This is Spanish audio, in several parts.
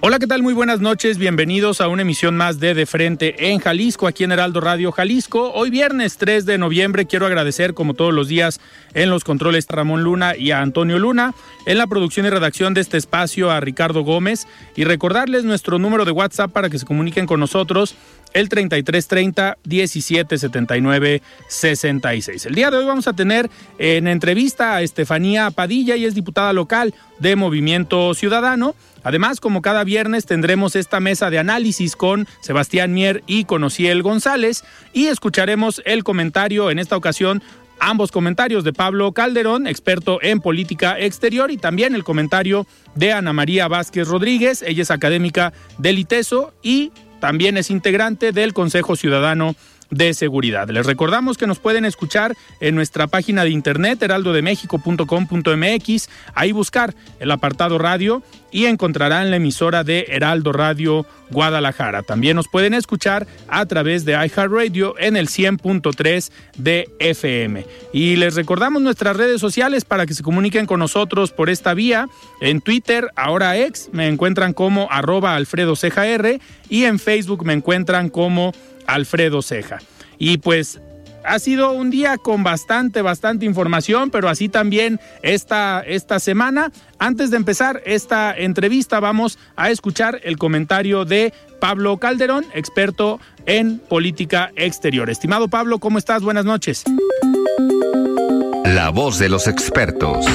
Hola, ¿qué tal? Muy buenas noches. Bienvenidos a una emisión más de De Frente en Jalisco, aquí en Heraldo Radio Jalisco. Hoy viernes 3 de noviembre quiero agradecer, como todos los días, en los controles a Ramón Luna y a Antonio Luna, en la producción y redacción de este espacio a Ricardo Gómez y recordarles nuestro número de WhatsApp para que se comuniquen con nosotros el 3330 1779 66. El día de hoy vamos a tener en entrevista a Estefanía Padilla, y es diputada local de Movimiento Ciudadano. Además, como cada viernes, tendremos esta mesa de análisis con Sebastián Mier y con Ociel González y escucharemos el comentario en esta ocasión ambos comentarios de Pablo Calderón, experto en política exterior, y también el comentario de Ana María Vázquez Rodríguez, ella es académica del ITESO y también es integrante del Consejo Ciudadano de Seguridad. Les recordamos que nos pueden escuchar en nuestra página de internet heraldodemexico.com.mx, ahí buscar el apartado radio y encontrarán la emisora de Heraldo Radio Guadalajara. También nos pueden escuchar a través de iHeartRadio en el 100.3 de FM. Y les recordamos nuestras redes sociales para que se comuniquen con nosotros por esta vía. En Twitter, ahora ex, me encuentran como arroba Alfredo y en Facebook me encuentran como Alfredo Ceja. Y pues ha sido un día con bastante, bastante información, pero así también esta, esta semana. Antes de empezar esta entrevista, vamos a escuchar el comentario de Pablo Calderón, experto en política exterior. Estimado Pablo, ¿cómo estás? Buenas noches. La voz de los expertos.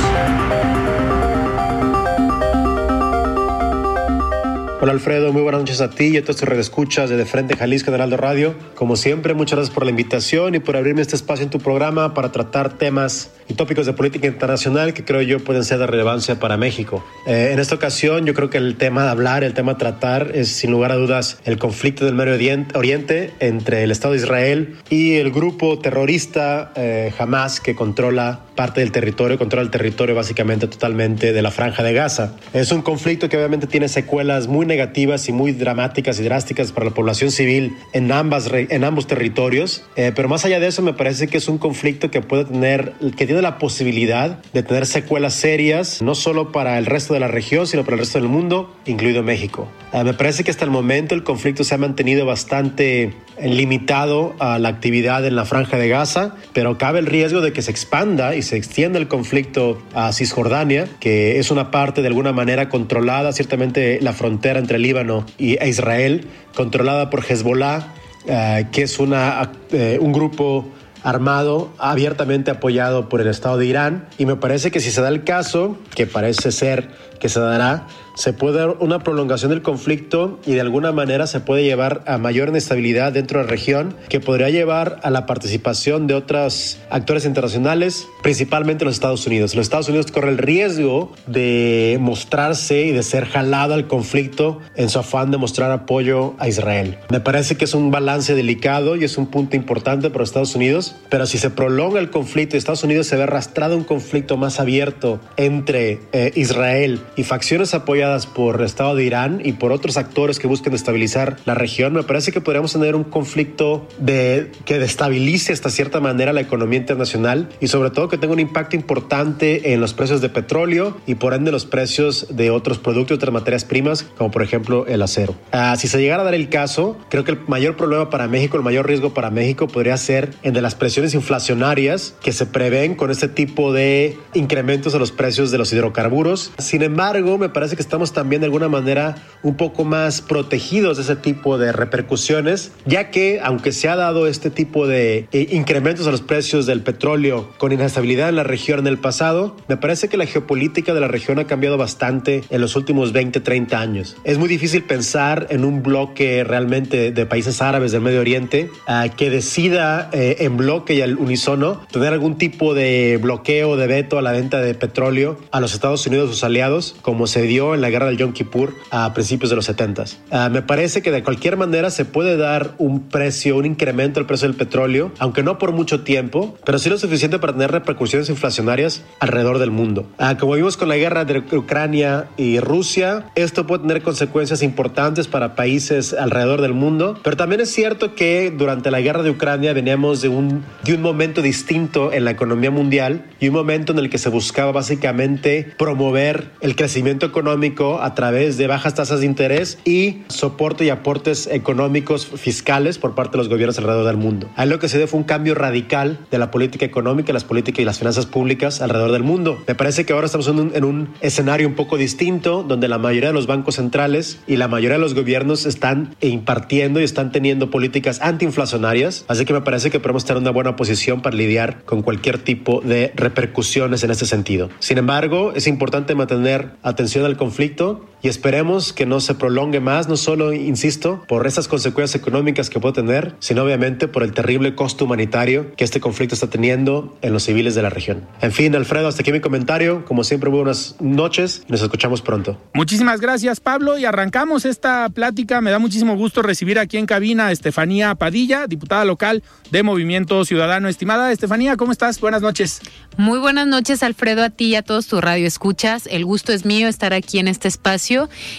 Hola Alfredo, muy buenas noches a ti y a todos tus redescuchas de De Frente Jalisco de Heraldo Radio. Como siempre, muchas gracias por la invitación y por abrirme este espacio en tu programa para tratar temas y tópicos de política internacional que creo yo pueden ser de relevancia para México. Eh, en esta ocasión yo creo que el tema de hablar, el tema de tratar es sin lugar a dudas el conflicto del Medio Oriente entre el Estado de Israel y el grupo terrorista eh, Hamas que controla parte del territorio, controla el territorio básicamente totalmente de la franja de Gaza. Es un conflicto que obviamente tiene secuelas muy negativas y muy dramáticas y drásticas para la población civil en, ambas, en ambos territorios. Eh, pero más allá de eso, me parece que es un conflicto que puede tener, que tiene la posibilidad de tener secuelas serias, no solo para el resto de la región, sino para el resto del mundo, incluido México. Eh, me parece que hasta el momento el conflicto se ha mantenido bastante limitado a la actividad en la franja de Gaza, pero cabe el riesgo de que se expanda y se extienda el conflicto a Cisjordania, que es una parte de alguna manera controlada, ciertamente la frontera entre Líbano y Israel, controlada por Hezbollah, eh, que es una, eh, un grupo armado abiertamente apoyado por el Estado de Irán. Y me parece que si se da el caso, que parece ser que se dará, se puede dar una prolongación del conflicto y de alguna manera se puede llevar a mayor inestabilidad dentro de la región que podría llevar a la participación de otros actores internacionales, principalmente los Estados Unidos. Los Estados Unidos corre el riesgo de mostrarse y de ser jalado al conflicto en su afán de mostrar apoyo a Israel. Me parece que es un balance delicado y es un punto importante para Estados Unidos, pero si se prolonga el conflicto y Estados Unidos se ve arrastrado a un conflicto más abierto entre eh, Israel y facciones apoyadas por el Estado de Irán y por otros actores que busquen estabilizar la región, me parece que podríamos tener un conflicto de, que destabilice hasta cierta manera la economía internacional y sobre todo que tenga un impacto importante en los precios de petróleo y por ende los precios de otros productos, otras materias primas, como por ejemplo el acero. Ah, si se llegara a dar el caso, creo que el mayor problema para México, el mayor riesgo para México podría ser el presiones inflacionarias que se prevén con este tipo de incrementos a los precios de los hidrocarburos. Sin embargo, me parece que estamos también de alguna manera un poco más protegidos de ese tipo de repercusiones, ya que aunque se ha dado este tipo de eh, incrementos a los precios del petróleo con inestabilidad en la región en el pasado, me parece que la geopolítica de la región ha cambiado bastante en los últimos 20, 30 años. Es muy difícil pensar en un bloque realmente de países árabes del Medio Oriente uh, que decida eh, en bloque y al unísono tener algún tipo de bloqueo, de veto a la venta de petróleo a los Estados Unidos sus aliados, como se dio en la guerra del Yom Kippur a principios de los 70. Uh, me parece que de cualquier manera se puede dar un precio, un incremento al precio del petróleo, aunque no por mucho tiempo, pero sí lo suficiente para tener repercusiones inflacionarias alrededor del mundo. Uh, como vimos con la guerra de Ucrania y Rusia, esto puede tener consecuencias importantes para países alrededor del mundo, pero también es cierto que durante la guerra de Ucrania veníamos de un, de un momento distinto en la economía mundial y un momento en el que se buscaba básicamente promover el crecimiento económico a través de bajas tasas de interés y soporte y aportes económicos fiscales por parte de los gobiernos alrededor del mundo. Ahí lo que se dio fue un cambio radical de la política económica, las políticas y las finanzas públicas alrededor del mundo. Me parece que ahora estamos en un, en un escenario un poco distinto donde la mayoría de los bancos centrales y la mayoría de los gobiernos están impartiendo y están teniendo políticas antiinflacionarias, así que me parece que podemos estar en una buena posición para lidiar con cualquier tipo de repercusiones en este sentido. Sin embargo, es importante mantener atención al conflicto conflicto y esperemos que no se prolongue más, no solo, insisto, por esas consecuencias económicas que puede tener, sino obviamente por el terrible costo humanitario que este conflicto está teniendo en los civiles de la región. En fin, Alfredo, hasta aquí mi comentario. Como siempre, buenas noches. Nos escuchamos pronto. Muchísimas gracias, Pablo. Y arrancamos esta plática. Me da muchísimo gusto recibir aquí en cabina a Estefanía Padilla, diputada local de Movimiento Ciudadano. Estimada Estefanía, ¿cómo estás? Buenas noches. Muy buenas noches, Alfredo, a ti y a todos tu radio escuchas. El gusto es mío estar aquí en este espacio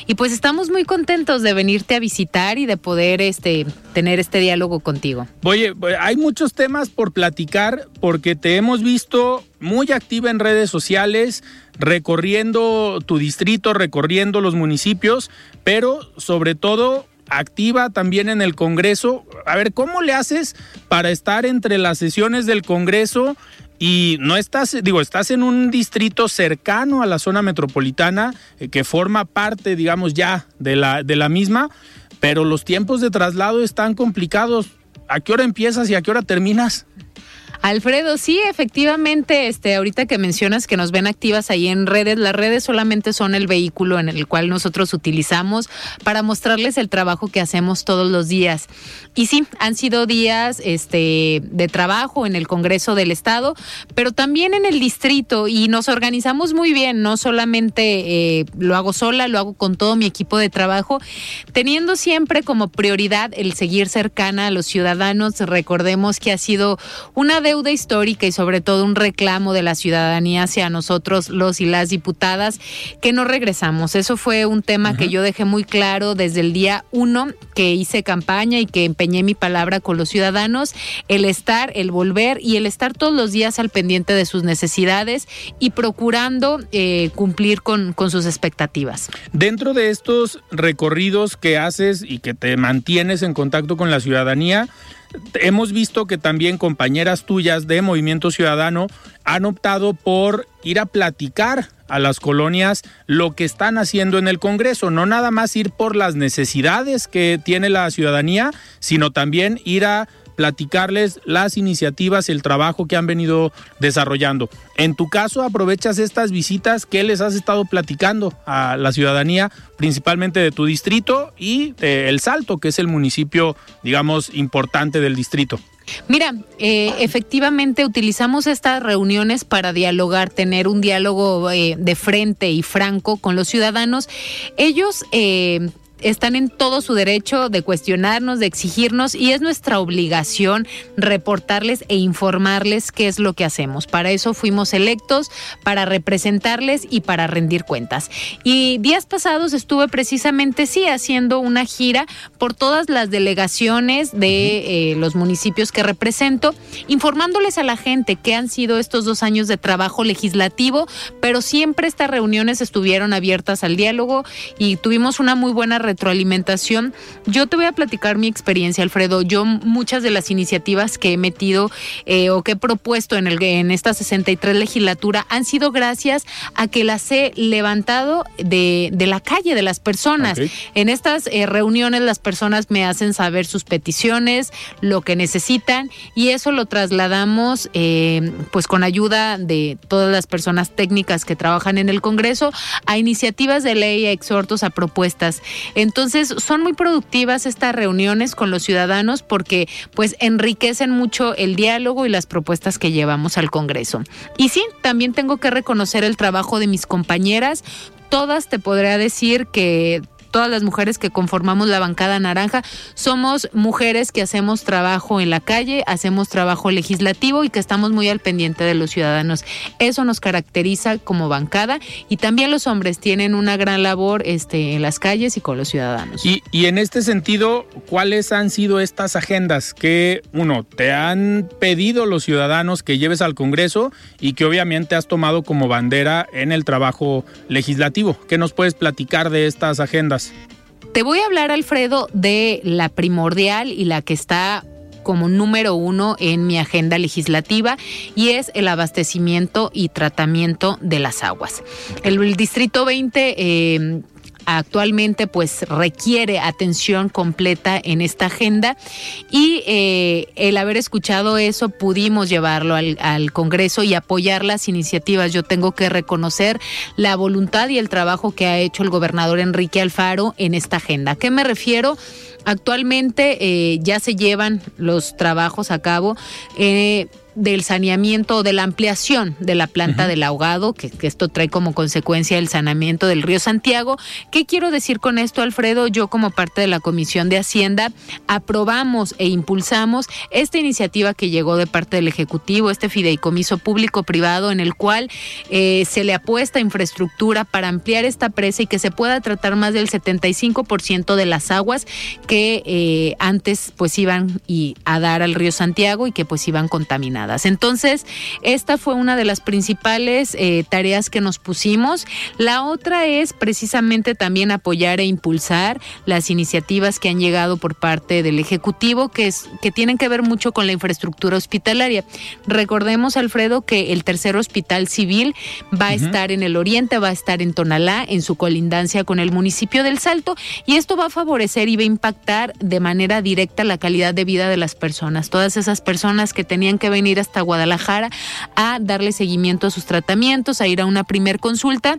y pues estamos muy contentos de venirte a visitar y de poder este tener este diálogo contigo. Oye, hay muchos temas por platicar porque te hemos visto muy activa en redes sociales, recorriendo tu distrito, recorriendo los municipios, pero sobre todo activa también en el Congreso. A ver, ¿cómo le haces para estar entre las sesiones del Congreso y no estás, digo, estás en un distrito cercano a la zona metropolitana eh, que forma parte, digamos, ya de la, de la misma, pero los tiempos de traslado están complicados. ¿A qué hora empiezas y a qué hora terminas? Alfredo, sí, efectivamente, este, ahorita que mencionas que nos ven activas ahí en redes, las redes solamente son el vehículo en el cual nosotros utilizamos para mostrarles el trabajo que hacemos todos los días. Y sí, han sido días este, de trabajo en el Congreso del Estado, pero también en el distrito y nos organizamos muy bien, no solamente eh, lo hago sola, lo hago con todo mi equipo de trabajo, teniendo siempre como prioridad el seguir cercana a los ciudadanos. Recordemos que ha sido una deuda histórica y sobre todo un reclamo de la ciudadanía hacia nosotros, los y las diputadas, que no regresamos. Eso fue un tema uh -huh. que yo dejé muy claro desde el día uno que hice campaña y que empeñé mi palabra con los ciudadanos, el estar, el volver y el estar todos los días al pendiente de sus necesidades y procurando eh, cumplir con, con sus expectativas. Dentro de estos recorridos que haces y que te mantienes en contacto con la ciudadanía, hemos visto que también compañeras tuyas de Movimiento Ciudadano han optado por ir a platicar a las colonias lo que están haciendo en el Congreso, no nada más ir por las necesidades que tiene la ciudadanía, sino también ir a platicarles las iniciativas, el trabajo que han venido desarrollando. En tu caso, aprovechas estas visitas, ¿qué les has estado platicando a la ciudadanía, principalmente de tu distrito y de El Salto, que es el municipio, digamos, importante del distrito? Mira, eh, efectivamente utilizamos estas reuniones para dialogar, tener un diálogo eh, de frente y franco con los ciudadanos. Ellos eh, están en todo su derecho de cuestionarnos, de exigirnos y es nuestra obligación reportarles e informarles qué es lo que hacemos. Para eso fuimos electos, para representarles y para rendir cuentas. Y días pasados estuve precisamente, sí, haciendo una gira por todas las delegaciones de eh, los municipios que represento, informándoles a la gente qué han sido estos dos años de trabajo legislativo, pero siempre estas reuniones estuvieron abiertas al diálogo y tuvimos una muy buena retroalimentación, yo te voy a platicar mi experiencia, Alfredo. Yo muchas de las iniciativas que he metido eh, o que he propuesto en, el, en esta 63 legislatura han sido gracias a que las he levantado de, de la calle, de las personas. En estas eh, reuniones las personas me hacen saber sus peticiones, lo que necesitan y eso lo trasladamos eh, pues con ayuda de todas las personas técnicas que trabajan en el Congreso a iniciativas de ley, a exhortos, a propuestas. Entonces son muy productivas estas reuniones con los ciudadanos porque pues enriquecen mucho el diálogo y las propuestas que llevamos al Congreso. Y sí, también tengo que reconocer el trabajo de mis compañeras todas te podría decir que todas las mujeres que conformamos la bancada naranja, somos mujeres que hacemos trabajo en la calle, hacemos trabajo legislativo y que estamos muy al pendiente de los ciudadanos. Eso nos caracteriza como bancada y también los hombres tienen una gran labor este, en las calles y con los ciudadanos. Y, y en este sentido, ¿cuáles han sido estas agendas que, uno, te han pedido los ciudadanos que lleves al Congreso y que obviamente has tomado como bandera en el trabajo legislativo? ¿Qué nos puedes platicar de estas agendas? Te voy a hablar, Alfredo, de la primordial y la que está como número uno en mi agenda legislativa y es el abastecimiento y tratamiento de las aguas. El, Distrito 20 eh, actualmente pues requiere atención completa en esta agenda y eh, el haber escuchado eso pudimos llevarlo al, Congreso y apoyar las iniciativas. Yo tengo que reconocer la voluntad y el trabajo que ha hecho el gobernador Enrique Alfaro en esta agenda. ¿A qué me refiero? Actualmente eh, ya se llevan los trabajos a cabo. Eh, del saneamiento o de la ampliación de la planta del ahogado, que, que, esto trae como consecuencia el saneamiento del río Santiago. ¿Qué quiero decir con esto, Alfredo? Yo como parte de la Comisión de Hacienda aprobamos e impulsamos esta iniciativa que llegó de parte del Ejecutivo, este fideicomiso público-privado en el cual eh, se le apuesta infraestructura para ampliar esta presa y que se pueda tratar más del 75% de las aguas que eh, antes pues iban y a dar al río Santiago y que pues iban contaminadas. Entonces, esta fue una de las principales eh, tareas que nos pusimos. La otra es precisamente también apoyar e impulsar las iniciativas que han llegado por parte del Ejecutivo, que, es, que tienen que ver mucho con la infraestructura hospitalaria. Recordemos, Alfredo, que el tercer hospital civil va a estar en el oriente, va a estar en Tonalá, en su colindancia con el municipio del Salto, y esto va a favorecer y va a impactar de manera directa la calidad de vida de las personas. Todas esas personas que tenían que venir hasta Guadalajara a darle seguimiento a sus tratamientos, a ir a una primer consulta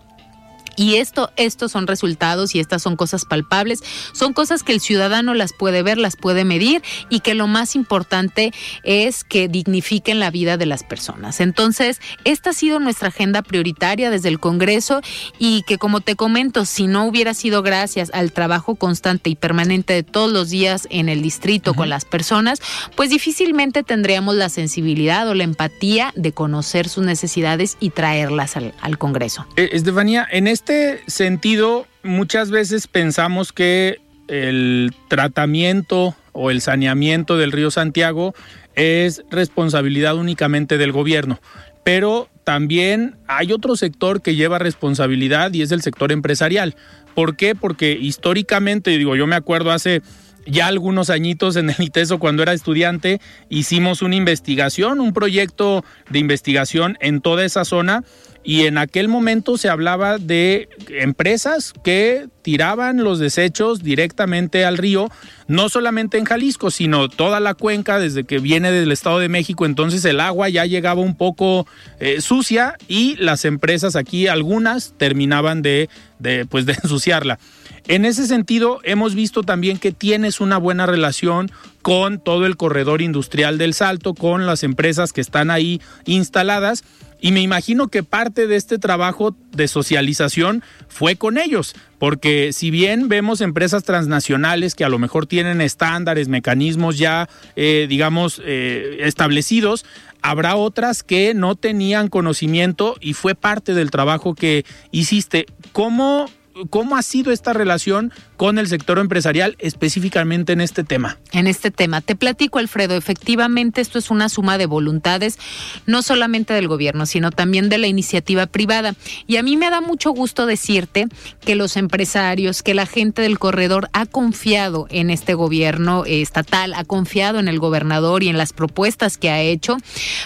y esto, estos son resultados y estas son cosas palpables, son cosas que el ciudadano las puede ver, las puede medir y que lo más importante es que dignifiquen la vida de las personas. Entonces, esta ha sido nuestra agenda prioritaria desde el Congreso y que como te comento, si no hubiera sido gracias al trabajo constante y permanente de todos los días en el distrito uh -huh. con las personas, pues difícilmente tendríamos la sensibilidad o la empatía de conocer sus necesidades y traerlas al, al Congreso. Eh, Estefanía, en este este sentido, muchas veces pensamos que el tratamiento o el saneamiento del río Santiago es responsabilidad únicamente del gobierno, pero también hay otro sector que lleva responsabilidad y es el sector empresarial. ¿Por qué? Porque históricamente, digo, yo me acuerdo hace ya algunos añitos en el ITESO cuando era estudiante, hicimos una investigación, un proyecto de investigación en toda esa zona y en aquel momento se hablaba de empresas que tiraban los desechos directamente al río, no solamente en Jalisco, sino toda la cuenca desde que viene del Estado de México, entonces el agua ya llegaba un poco eh, sucia y las empresas aquí, algunas, terminaban de, de, pues de ensuciarla. En ese sentido, hemos visto también que tienes una buena relación con todo el corredor industrial del Salto, con las empresas que están ahí instaladas y me imagino que parte de este trabajo de socialización fue con ellos, porque si bien vemos empresas transnacionales que a lo mejor tienen estándares, mecanismos ya, eh, digamos, eh, establecidos, habrá otras que no tenían conocimiento y fue parte del trabajo que hiciste. ¿Cómo ¿cómo ha sido esta relación con el sector empresarial específicamente en este tema? En este tema. Te platico, Alfredo, efectivamente esto es una suma de voluntades, no solamente del gobierno, sino también de la iniciativa privada. Y a mí me da mucho gusto decirte que los empresarios, que la gente del corredor ha confiado en este gobierno estatal, ha confiado en el gobernador y en las propuestas que ha hecho,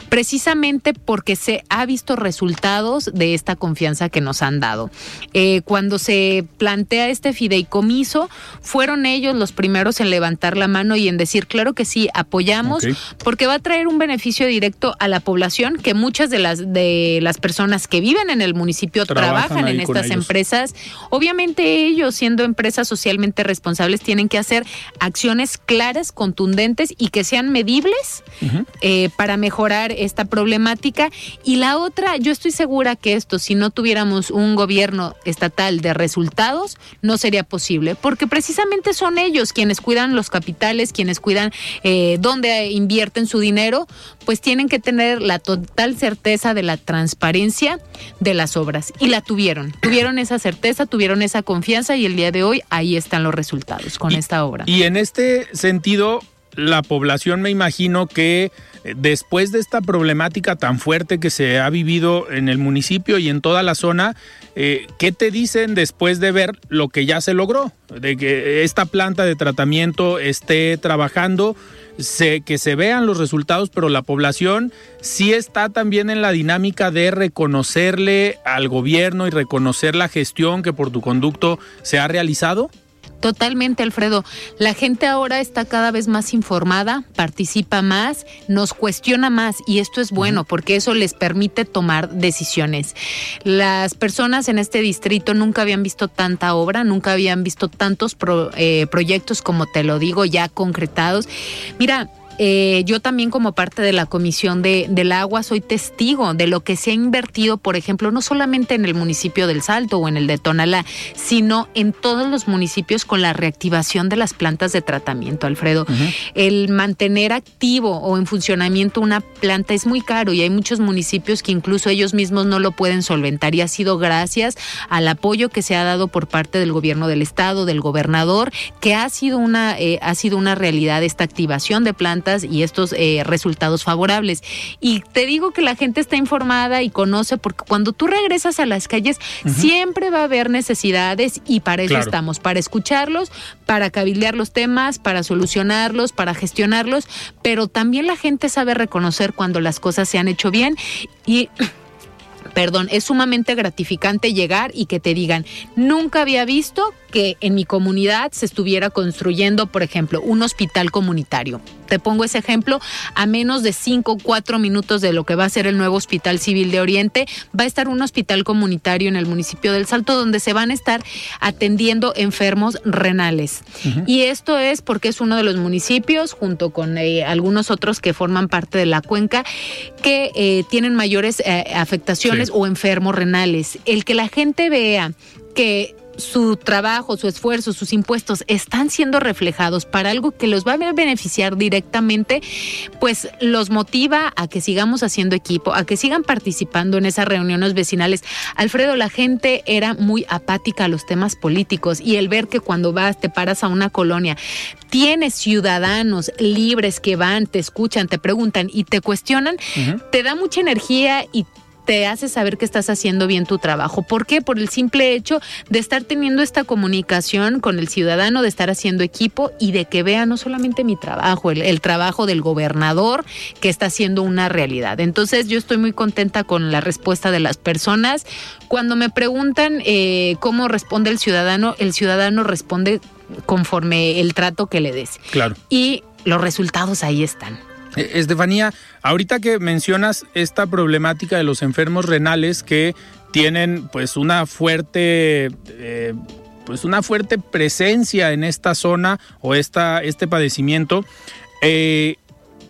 precisamente porque se ha visto resultados de esta confianza que nos han dado. Eh, cuando se plantea este fideicomiso, fueron ellos los primeros en levantar la mano y en decir, claro que sí, apoyamos, porque va a traer un beneficio directo a la población, que muchas de las, de las personas que viven en el municipio trabajan, en estas empresas. Obviamente ellos, siendo empresas socialmente responsables, tienen que hacer acciones claras, contundentes y que sean medibles eh, para mejorar esta problemática. Y la otra, yo estoy segura que esto, si no tuviéramos un gobierno estatal de resultados, no sería posible, porque precisamente son ellos quienes cuidan los capitales, quienes cuidan eh, dónde invierten su dinero, pues tienen que tener la total certeza de la transparencia de las obras. Y la tuvieron, tuvieron esa certeza, tuvieron esa confianza y el día de hoy ahí están los resultados con esta obra. Y en este sentido, la población me imagino que eh, después de esta problemática tan fuerte que se ha vivido en el municipio y en toda la zona, eh, ¿qué te dicen después de ver lo que ya se logró? De que esta planta de tratamiento esté trabajando, que se vean los resultados, pero la población sí está también en la dinámica de reconocerle al gobierno y reconocer la gestión que por tu conducto se ha realizado. Totalmente, Alfredo. La gente ahora está cada vez más informada, participa más, nos cuestiona más y esto es bueno porque eso les permite tomar decisiones. Las personas en este distrito nunca habían visto tanta obra, nunca habían visto tantos eh, proyectos como te lo digo ya concretados. Mira, eh, yo también como parte de la Comisión de, del Agua soy testigo de lo que se ha invertido, por ejemplo, no solamente en el municipio del Salto o en el de Tonalá, sino en todos los municipios con la reactivación de las plantas de tratamiento, Alfredo. El mantener activo o en funcionamiento una planta es muy caro y hay muchos municipios que incluso ellos mismos no lo pueden solventar y ha sido gracias al apoyo que se ha dado por parte del gobierno del estado, del gobernador, que ha sido una, eh, ha sido una realidad esta activación de plantas y estos eh, resultados favorables. Y te digo que la gente está informada y conoce porque cuando tú regresas a las calles siempre va a haber necesidades y para eso estamos, para escucharlos, para cabildear los temas, para solucionarlos, para gestionarlos, pero también la gente sabe reconocer cuando las cosas se han hecho bien y perdón, es sumamente gratificante llegar y que te digan, nunca había visto que en mi comunidad se estuviera construyendo, por ejemplo, un hospital comunitario. Te pongo ese ejemplo, a menos de cinco o cuatro minutos de lo que va a ser el nuevo Hospital Civil de Oriente, va a estar un hospital comunitario en el municipio del Salto donde se van a estar atendiendo enfermos renales. Y esto es porque es uno de los municipios, junto con eh, algunos otros que forman parte de la cuenca, que eh, tienen mayores eh, afectaciones o enfermos renales. El que la gente vea que su trabajo, su esfuerzo, sus impuestos están siendo reflejados para algo que los va a beneficiar directamente, pues los motiva a que sigamos haciendo equipo, a que sigan participando en esas reuniones vecinales. Alfredo, la gente era muy apática a los temas políticos y el ver que cuando vas, te paras a una colonia, tienes ciudadanos libres que van, te escuchan, te preguntan y te cuestionan, te da mucha energía y te hace saber que estás haciendo bien tu trabajo. ¿Por qué? Por el simple hecho de estar teniendo esta comunicación con el ciudadano, de estar haciendo equipo y de que vea no solamente mi trabajo, el, trabajo del gobernador que está haciendo una realidad. Entonces yo estoy muy contenta con la respuesta de las personas. Cuando me preguntan eh, cómo responde el ciudadano, el ciudadano responde conforme el trato que le des. Claro. Y los resultados ahí están. Eh, Estefanía, ahorita que mencionas esta problemática de los enfermos renales que tienen pues una fuerte eh, pues una fuerte presencia en esta zona o esta, este padecimiento, eh,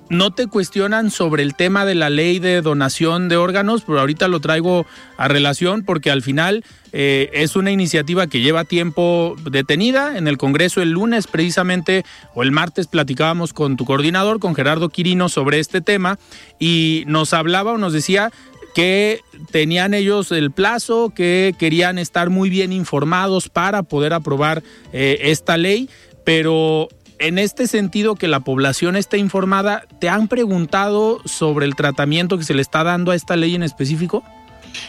no te cuestionan sobre el tema de la ley de donación de órganos, pero ahorita lo traigo a relación porque al final eh, es una iniciativa que lleva tiempo detenida. En el Congreso el lunes precisamente o el martes platicábamos con tu coordinador, con Gerardo Quirino, sobre este tema y nos hablaba o nos decía que tenían ellos el plazo, que querían estar muy bien informados para poder aprobar eh, esta ley, pero en este sentido que la población esté informada, ¿te han preguntado sobre el tratamiento que se le está dando a esta ley en específico?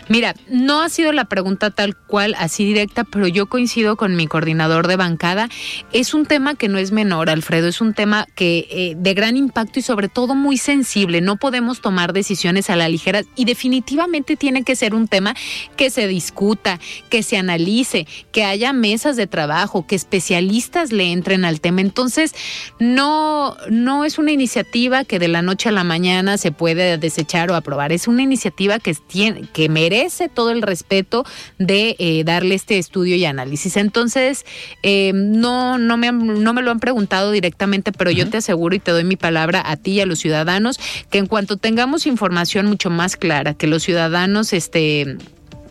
Mira, no ha sido la pregunta tal cual, así directa, pero yo coincido con mi coordinador de bancada. Es un tema que no es menor, Alfredo, es un tema que eh, de gran impacto y sobre todo muy sensible. No podemos tomar decisiones a la ligera y definitivamente tiene que ser un tema que se discuta, que se analice, que haya mesas de trabajo, que especialistas le entren al tema. Entonces, no, no es una iniciativa que de la noche a la mañana se puede desechar o aprobar. Es una iniciativa que tiene que merece todo el respeto de eh, darle este estudio y análisis. Entonces, eh, no, no, me no me lo han preguntado directamente, pero yo te aseguro y te doy mi palabra a ti y a los ciudadanos que en cuanto tengamos información mucho más clara, que los ciudadanos, este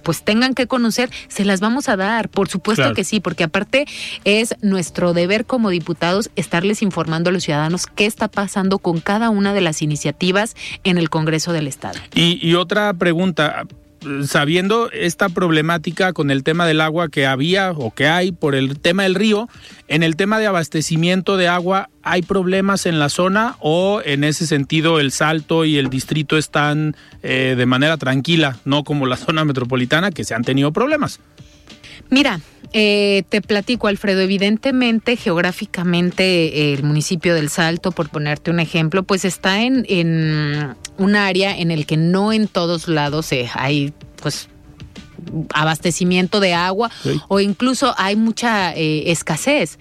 pues tengan que conocer, se las vamos a dar, por supuesto que sí, porque aparte es nuestro deber como diputados estarles informando a los ciudadanos qué está pasando con cada una de las iniciativas en el Congreso del Estado. Y, y otra pregunta, sabiendo esta problemática con el tema del agua que había o que hay por el tema del río, en el tema de abastecimiento de agua, ¿hay problemas en la zona o en ese sentido el Salto y el distrito están eh, de manera tranquila, no como la zona metropolitana que se han tenido problemas? Mira, eh, te platico, Alfredo. Evidentemente, geográficamente, eh, el municipio del Salto, por ponerte un ejemplo, pues está en, en un área en el que no en todos lados eh, hay, pues abastecimiento de agua o incluso hay mucha eh, escasez.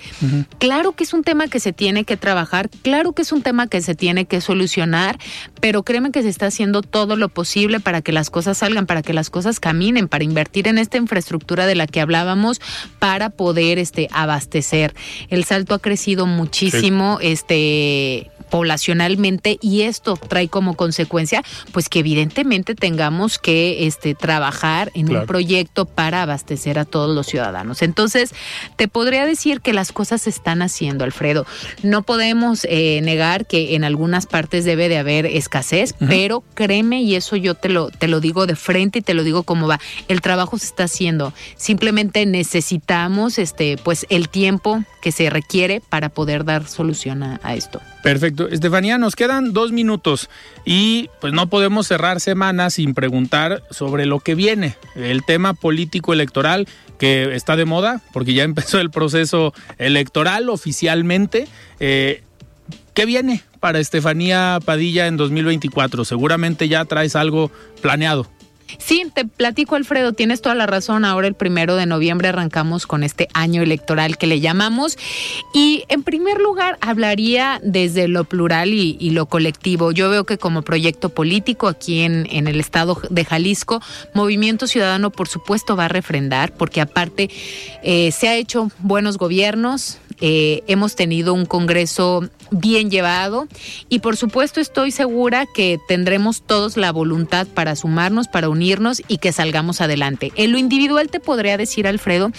Claro que es un tema que se tiene que trabajar, claro que es un tema que se tiene que solucionar, pero créeme que se está haciendo todo lo posible para que las cosas salgan, para que las cosas caminen, para invertir en esta infraestructura de la que hablábamos para poder este abastecer. El salto ha crecido muchísimo, este poblacionalmente y esto trae como consecuencia pues que evidentemente tengamos que este trabajar en un proyecto para abastecer a todos los ciudadanos. Entonces, te podría decir que las cosas se están haciendo, Alfredo. No podemos eh, negar que en algunas partes debe de haber escasez, pero créeme y eso yo te lo te lo digo de frente y te lo digo como va. El trabajo se está haciendo. Simplemente necesitamos este pues el tiempo que se requiere para poder dar solución a esto. Perfecto. Estefanía, nos quedan dos minutos y pues no podemos cerrar semana sin preguntar sobre lo que viene, el tema político electoral que está de moda, porque ya empezó el proceso electoral oficialmente. Eh, ¿Qué viene para Estefanía Padilla en 2024? Seguramente ya traes algo planeado. Sí, te platico, Alfredo, tienes toda la razón. Ahora el primero de noviembre arrancamos con este año electoral que le llamamos. Y en primer lugar, hablaría desde lo plural y, lo colectivo. Yo veo que como proyecto político aquí en, en el estado de Jalisco, Movimiento Ciudadano, por supuesto, va a refrendar, porque aparte eh, se ha hecho buenos gobiernos, eh, hemos tenido un Congreso bien llevado y por supuesto estoy segura que tendremos todos la voluntad para sumarnos, para unirnos y que salgamos adelante. En lo individual te podría decir, Alfredo,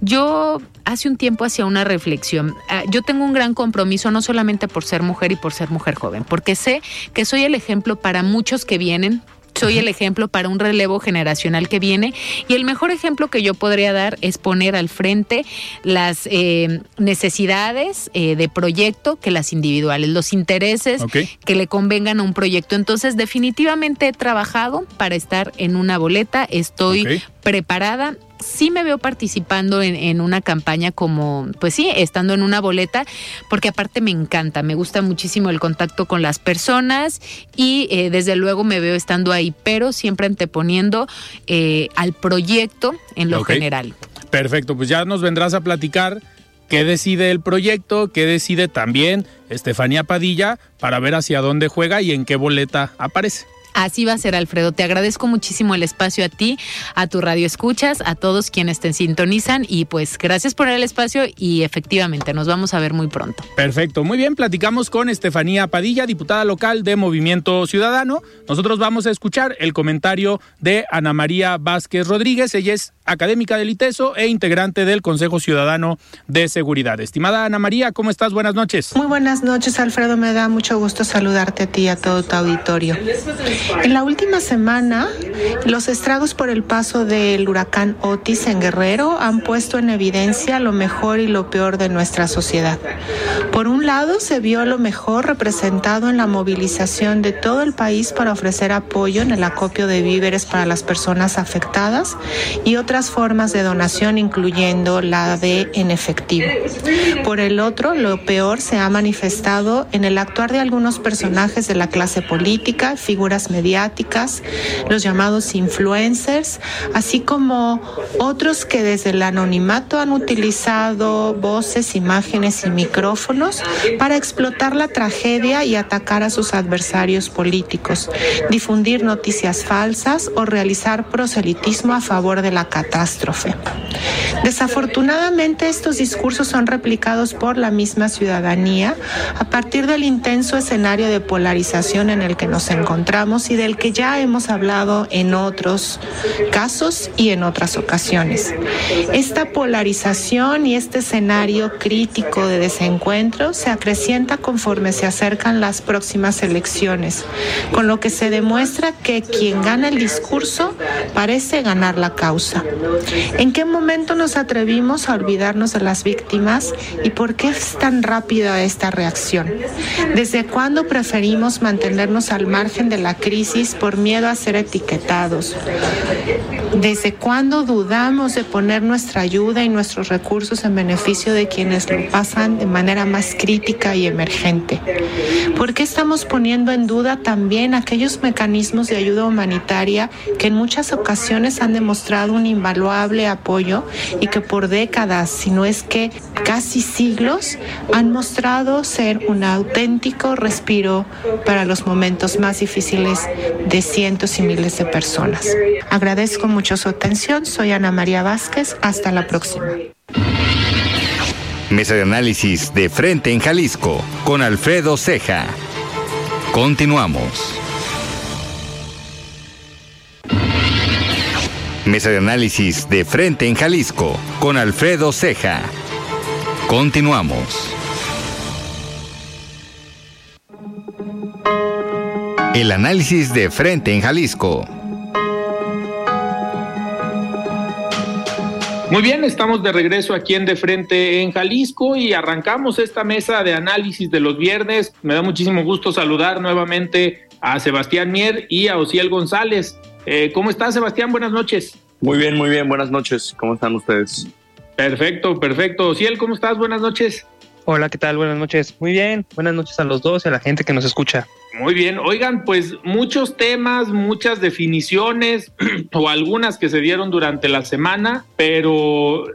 yo hace un tiempo hacía una reflexión. Ah, yo tengo un gran compromiso no solamente por ser mujer y por ser mujer joven, porque sé que soy el ejemplo para muchos que vienen soy el ejemplo para un relevo generacional que viene. Y el mejor ejemplo que yo podría dar es poner al frente las eh, necesidades eh, de proyecto que las individuales, los intereses que le convengan a un proyecto. Entonces, definitivamente he trabajado para estar en una boleta, estoy preparada sí me veo participando en, una campaña como, pues sí, estando en una boleta, porque aparte me encanta, me gusta muchísimo el contacto con las personas y eh, desde luego me veo estando ahí, pero siempre anteponiendo eh, al proyecto en lo general. Perfecto, pues ya nos vendrás a platicar qué decide el proyecto, qué decide también Estefanía Padilla para ver hacia dónde juega y en qué boleta aparece. Así va a ser, Alfredo. Te agradezco muchísimo el espacio a ti, a tu radio escuchas, a todos quienes te sintonizan y pues gracias por el espacio y efectivamente nos vamos a ver muy pronto. Perfecto, muy bien, platicamos con Estefanía Padilla, diputada local de Movimiento Ciudadano. Nosotros vamos a escuchar el comentario de Ana María Vázquez Rodríguez. Ella es académica del ITESO e integrante del Consejo Ciudadano de Seguridad. Estimada Ana María, ¿cómo estás? Buenas noches. Muy buenas noches, Alfredo. Me da mucho gusto saludarte a ti y a todo tu auditorio. En la última semana, los estragos por el paso del huracán Otis en Guerrero han puesto en evidencia lo mejor y lo peor de nuestra sociedad. Por un lado, se vio lo mejor representado en la movilización de todo el país para ofrecer apoyo en el acopio de víveres para las personas afectadas y otras formas de donación, incluyendo la de en efectivo. Por el otro, lo peor se ha manifestado en el actuar de algunos personajes de la clase política, figuras mediáticas, los llamados influencers, así como otros que desde el anonimato han utilizado voces, imágenes y micrófonos para explotar la tragedia y atacar a sus adversarios políticos, difundir noticias falsas o realizar proselitismo a favor de la catástrofe. Desafortunadamente estos discursos son replicados por la misma ciudadanía a partir del intenso escenario de polarización en el que nos encontramos y del que ya hemos hablado en otros casos y en otras ocasiones. Esta polarización y este escenario crítico de desencuentro se acrecienta conforme se acercan las próximas elecciones, con lo que se demuestra que quien gana el discurso parece ganar la causa. ¿En qué momento nos atrevimos a olvidarnos de las víctimas y por qué es tan rápida esta reacción? ¿Desde cuándo preferimos mantenernos al margen de la crisis por miedo a ser etiquetados? ¿Desde cuándo dudamos de poner nuestra ayuda y nuestros recursos en beneficio de quienes lo pasan de manera más crítica y emergente? ¿Por qué estamos poniendo en duda también aquellos mecanismos de ayuda humanitaria que en muchas ocasiones han demostrado un invaluable apoyo y que por décadas, si no es que casi siglos, han mostrado ser un auténtico respiro para los momentos más difíciles de cientos y miles de personas? Agradezco mucho su atención. Soy Ana María Vázquez. Hasta la próxima. Mesa de análisis de frente en Jalisco con Alfredo Ceja. Continuamos. Mesa de análisis de frente en Jalisco con Alfredo Ceja. Continuamos. El análisis de frente en Jalisco. Muy bien, estamos de regreso aquí en De Frente en Jalisco y arrancamos esta mesa de análisis de los viernes. Me da muchísimo gusto saludar nuevamente a Sebastián Mier y a Ociel González. Eh, ¿Cómo estás, Sebastián? Buenas noches. Muy bien, muy bien. Buenas noches. ¿Cómo están ustedes? Perfecto, perfecto. Ociel, ¿cómo estás? Buenas noches. Hola, ¿qué tal? Buenas noches. Muy bien. Buenas noches a los dos y a la gente que nos escucha. Muy bien, oigan, pues muchos temas, muchas definiciones o algunas que se dieron durante la semana, pero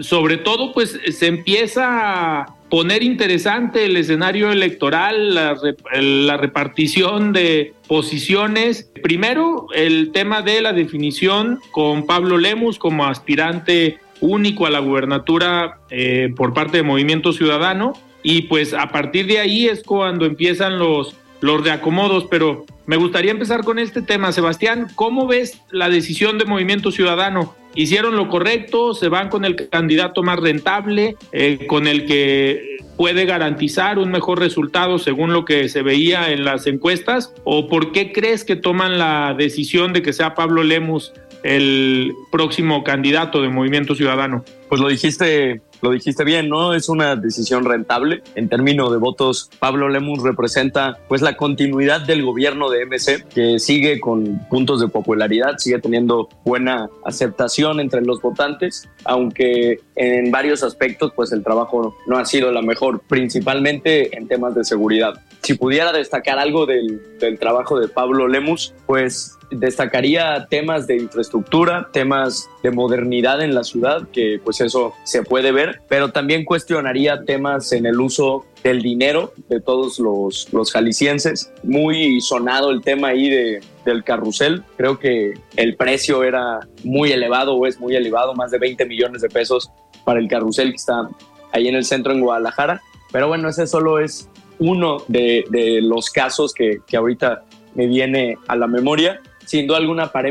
sobre todo pues se empieza a poner interesante el escenario electoral, la, la, repartición de posiciones. Primero, el tema de la definición con Pablo Lemus como aspirante único a la gubernatura eh, por parte de Movimiento Ciudadano. Y pues a partir de ahí es cuando empiezan los los reacomodos, pero me gustaría empezar con este tema. Sebastián, ¿cómo ves la decisión de Movimiento Ciudadano? ¿Hicieron lo correcto? ¿Se van con el candidato más rentable, eh, con el que puede garantizar un mejor resultado según lo que se veía en las encuestas? ¿O por qué crees que toman la decisión de que sea Pablo Lemus el próximo candidato de Movimiento Ciudadano? Pues lo dijiste lo dijiste bien, ¿no? Es una decisión rentable. En términos de votos, Pablo Lemus representa pues la continuidad del gobierno de MC, que sigue con puntos de popularidad, sigue teniendo buena aceptación entre los votantes, aunque en varios aspectos pues el trabajo no ha sido la mejor, principalmente en temas de seguridad. Si pudiera destacar algo del, del trabajo de Pablo Lemus, pues destacaría temas de infraestructura, temas de modernidad en la ciudad, que pues eso se puede ver, pero también cuestionaría temas en el uso del dinero de todos los, los jaliscienses. Muy sonado el tema ahí de, del carrusel. Creo que el precio era muy elevado o es muy elevado, más de 20 millones de pesos para el carrusel que está ahí en el centro en Guadalajara. Pero bueno, ese solo es uno de, los casos que, que ahorita me viene a la memoria. Sin duda alguna para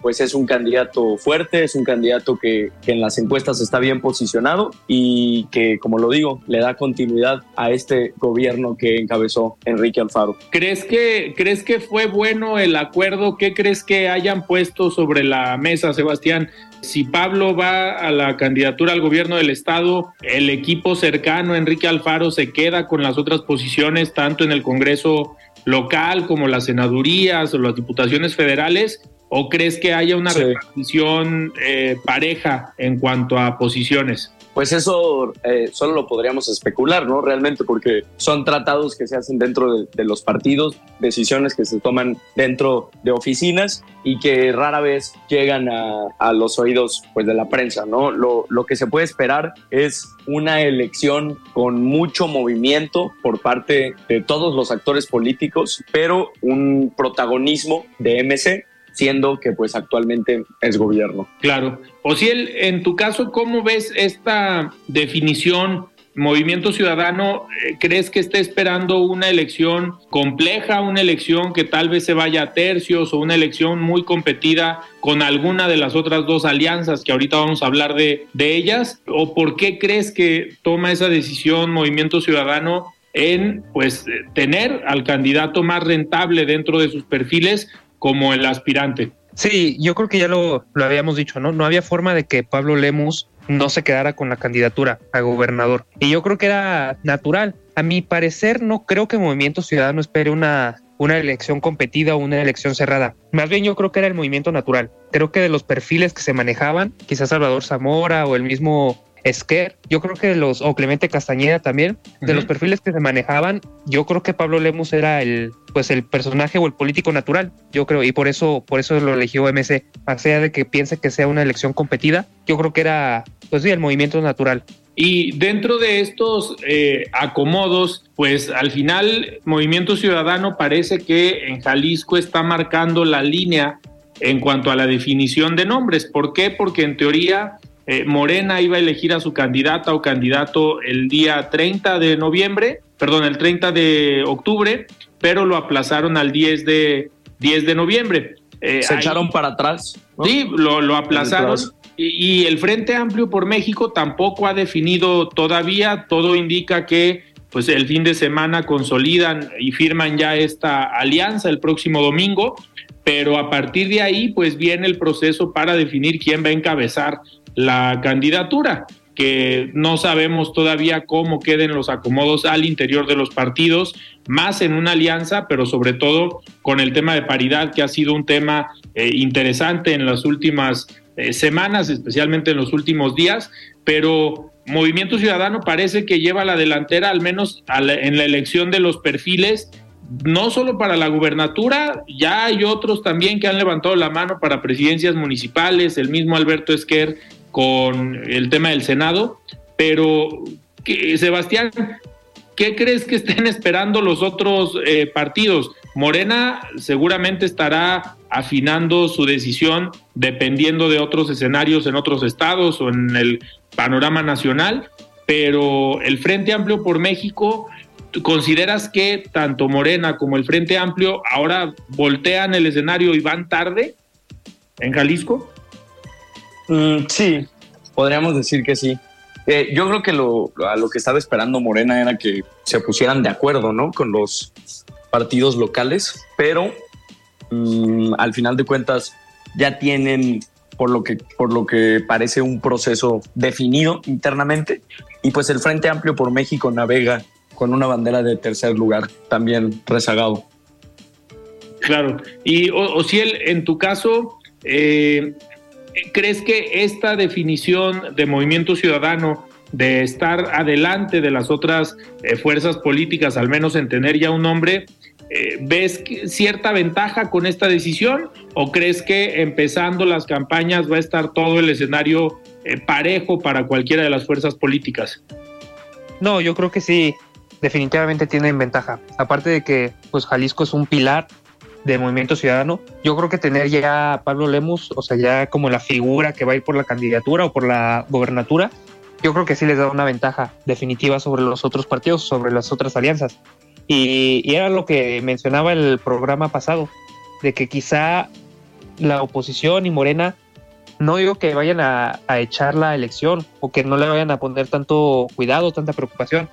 pues es un candidato fuerte, es un candidato que, en las encuestas está bien posicionado y que, como lo digo, le da continuidad a este gobierno que encabezó Enrique Alfaro. ¿Crees que, ¿Crees que fue bueno el acuerdo? ¿Qué crees que hayan puesto sobre la mesa, Sebastián? Si Pablo va a la candidatura al gobierno del Estado, el equipo cercano, Enrique Alfaro, se queda con las otras posiciones, tanto en el Congreso local como las senadurías o las diputaciones federales, ¿O crees que haya una sí. repartición eh, pareja en cuanto a posiciones? Pues eso eh, solo lo podríamos especular, ¿no? Realmente, porque son tratados que se hacen dentro de, de, los partidos, decisiones que se toman dentro de oficinas y que rara vez llegan a, a los oídos pues, de la prensa, ¿no? Lo, lo que se puede esperar es una elección con mucho movimiento por parte de todos los actores políticos, pero un protagonismo de MC siendo que pues actualmente es gobierno. Claro. O si el, en tu caso, ¿cómo ves esta definición? Movimiento Ciudadano, ¿crees que esté esperando una elección compleja, una elección que tal vez se vaya a tercios o una elección muy competida con alguna de las otras dos alianzas que ahorita vamos a hablar de, de ellas? ¿O por qué crees que toma esa decisión Movimiento Ciudadano en pues tener al candidato más rentable dentro de sus perfiles como el aspirante. Sí, yo creo que ya lo, lo, habíamos dicho, ¿no? No había forma de que Pablo Lemus no se quedara con la candidatura a gobernador. Y yo creo que era natural. A mi parecer, no creo que Movimiento Ciudadano espere una, una elección competida o una elección cerrada. Más bien yo creo que era el movimiento natural. Creo que de los perfiles que se manejaban, quizás Salvador Zamora o el mismo Esquer, yo creo que los, o Clemente Castañeda también, de uh -huh. los perfiles que se manejaban, yo creo que Pablo Lemus era el, pues el personaje o el político natural, yo creo, y por eso, por eso lo eligió MC, más allá de que piense que sea una elección competida, yo creo que era, pues sí, el movimiento natural. Y dentro de estos eh, acomodos, pues al final Movimiento Ciudadano parece que en Jalisco está marcando la línea en cuanto a la definición de nombres. ¿Por qué? Porque en teoría eh, Morena iba a elegir a su candidata o candidato el día 30 de noviembre, perdón, el 30 de octubre, pero lo aplazaron al 10 de, 10 de noviembre. Eh, Se ahí, echaron para atrás. ¿no? Sí, lo, lo aplazaron. Y, y el Frente Amplio por México tampoco ha definido todavía, todo indica que pues el fin de semana consolidan y firman ya esta alianza el próximo domingo, pero a partir de ahí pues viene el proceso para definir quién va a encabezar la candidatura, que no sabemos todavía cómo queden los acomodos al interior de los partidos, más en una alianza, pero sobre todo con el tema de paridad, que ha sido un tema eh, interesante en las últimas eh, semanas, especialmente en los últimos días, pero Movimiento Ciudadano parece que lleva la delantera, al menos la, en la elección de los perfiles, no solo para la gubernatura, ya hay otros también que han levantado la mano para presidencias municipales, el mismo Alberto Esquer con el tema del Senado, pero Sebastián, ¿qué crees que estén esperando los otros eh, partidos? Morena seguramente estará afinando su decisión dependiendo de otros escenarios en otros estados o en el panorama nacional, pero el Frente Amplio por México, ¿consideras que tanto Morena como el Frente Amplio ahora voltean el escenario y van tarde en Jalisco? Mm, sí, podríamos decir que sí. Eh, yo creo que lo, a lo que estaba esperando Morena era que se pusieran de acuerdo, ¿no? Con los partidos locales, pero mmm, al final de cuentas ya tienen por lo que por lo que parece un proceso definido internamente y pues el Frente Amplio por México navega con una bandera de tercer lugar también rezagado. Claro. Y Ociel, en tu caso, eh, ¿crees que esta definición de movimiento ciudadano de estar adelante de las otras eh, fuerzas políticas, al menos en tener ya un nombre, eh, ¿ves cierta ventaja con esta decisión o crees que empezando las campañas va a estar todo el escenario eh, parejo para cualquiera de las fuerzas políticas? No, yo creo que sí, definitivamente tienen ventaja. Aparte de que pues Jalisco es un pilar de Movimiento Ciudadano, yo creo que tener ya a Pablo Lemus, o sea, ya como la figura que va a ir por la candidatura o por la gobernatura, yo creo que sí les da una ventaja definitiva sobre los otros partidos, sobre las otras alianzas. Y, era lo que mencionaba el programa pasado, de que quizá la oposición y Morena, no digo que vayan a, a echar la elección o que no le vayan a poner tanto cuidado, tanta preocupación,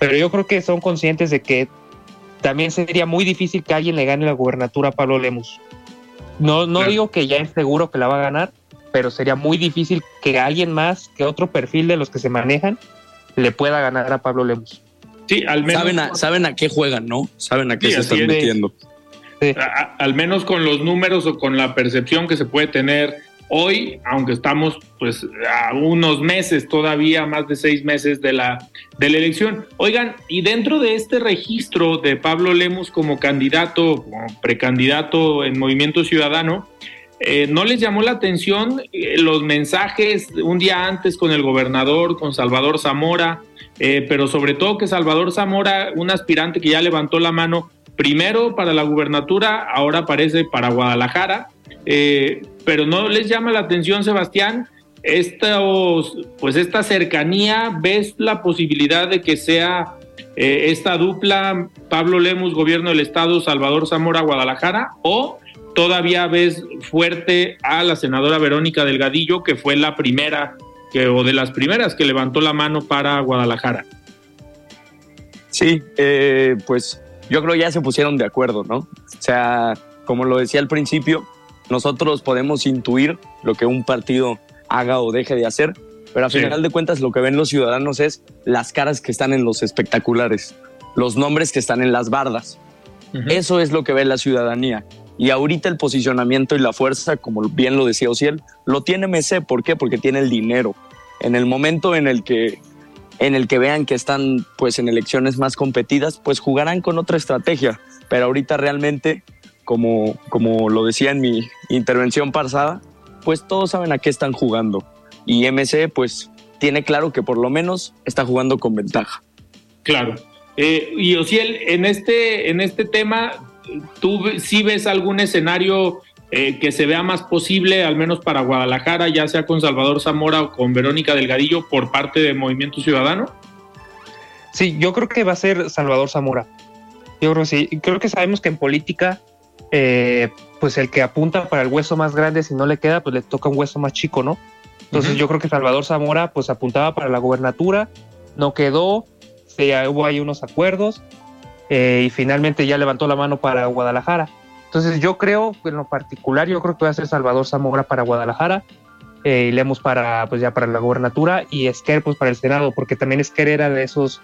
pero yo creo que son conscientes de que también sería muy difícil que alguien le gane la gubernatura a Pablo Lemus. No, no digo que ya es seguro que la va a ganar, pero sería muy difícil que alguien más, que otro perfil de los que se manejan, le pueda ganar a Pablo Lemus. Sí, al menos. Saben a, saben a qué juegan, ¿no? Saben a qué Sí, se están es. metiendo. A- al menos con los números o con la percepción que se puede tener hoy, aunque estamos pues a unos meses todavía, más de seis meses de la, de la elección. Oigan, y dentro de este registro de Pablo Lemus como candidato, como precandidato en Movimiento Ciudadano, eh, ¿no les llamó la atención eh, los mensajes un día antes con el gobernador, con Salvador Zamora, eh, pero sobre todo que Salvador Zamora, un aspirante que ya levantó la mano, primero para la gubernatura, ahora aparece para Guadalajara, eh, pero no les llama la atención, Sebastián, estos, pues esta cercanía, ¿ves la posibilidad de que sea eh, esta dupla Pablo Lemus, gobierno del estado, Salvador Zamora, Guadalajara, o todavía ves fuerte a la senadora Verónica Delgadillo, que fue la primera, que, o de las primeras que levantó la mano para Guadalajara? Sí, eh, pues yo creo ya se pusieron de acuerdo, ¿no? O sea, como lo decía al principio, nosotros podemos intuir lo que un partido haga o deje de hacer, pero a Sí. final de cuentas lo que ven los ciudadanos es las caras que están en los espectaculares, los nombres que están en las bardas. Eso es lo que ve la ciudadanía. Y ahorita el posicionamiento y la fuerza, como bien lo decía Ociel, lo tiene MC. ¿Por qué? Porque tiene el dinero. En el momento en el que en el que vean que están pues en elecciones más competidas, pues jugarán con otra estrategia. Pero ahorita realmente, como, como lo decía en mi intervención pasada, pues todos saben a qué están jugando. Y MC pues tiene claro que por lo menos está jugando con ventaja. Claro. Eh, y Ociel, en este, en este tema, ¿tú sí ves algún escenario eh, que se vea más posible, al menos para Guadalajara, ya sea con Salvador Zamora o con Verónica Delgadillo por parte de Movimiento Ciudadano? Sí, yo creo que va a ser Salvador Zamora. Yo creo que sí. Creo que sabemos que en política, eh, pues el que apunta para el hueso más grande, si no le queda, pues le toca un hueso más chico, ¿no? Entonces yo creo que Salvador Zamora, pues apuntaba para la gobernatura, no quedó, se, ya hubo ahí unos acuerdos eh, y finalmente ya levantó la mano para Guadalajara. Entonces yo creo, en lo particular, yo creo que va a ser Salvador Zamora para Guadalajara eh, y Lemos para, pues ya para la gobernatura y Esquer pues para el Senado, porque también Esquer era de esos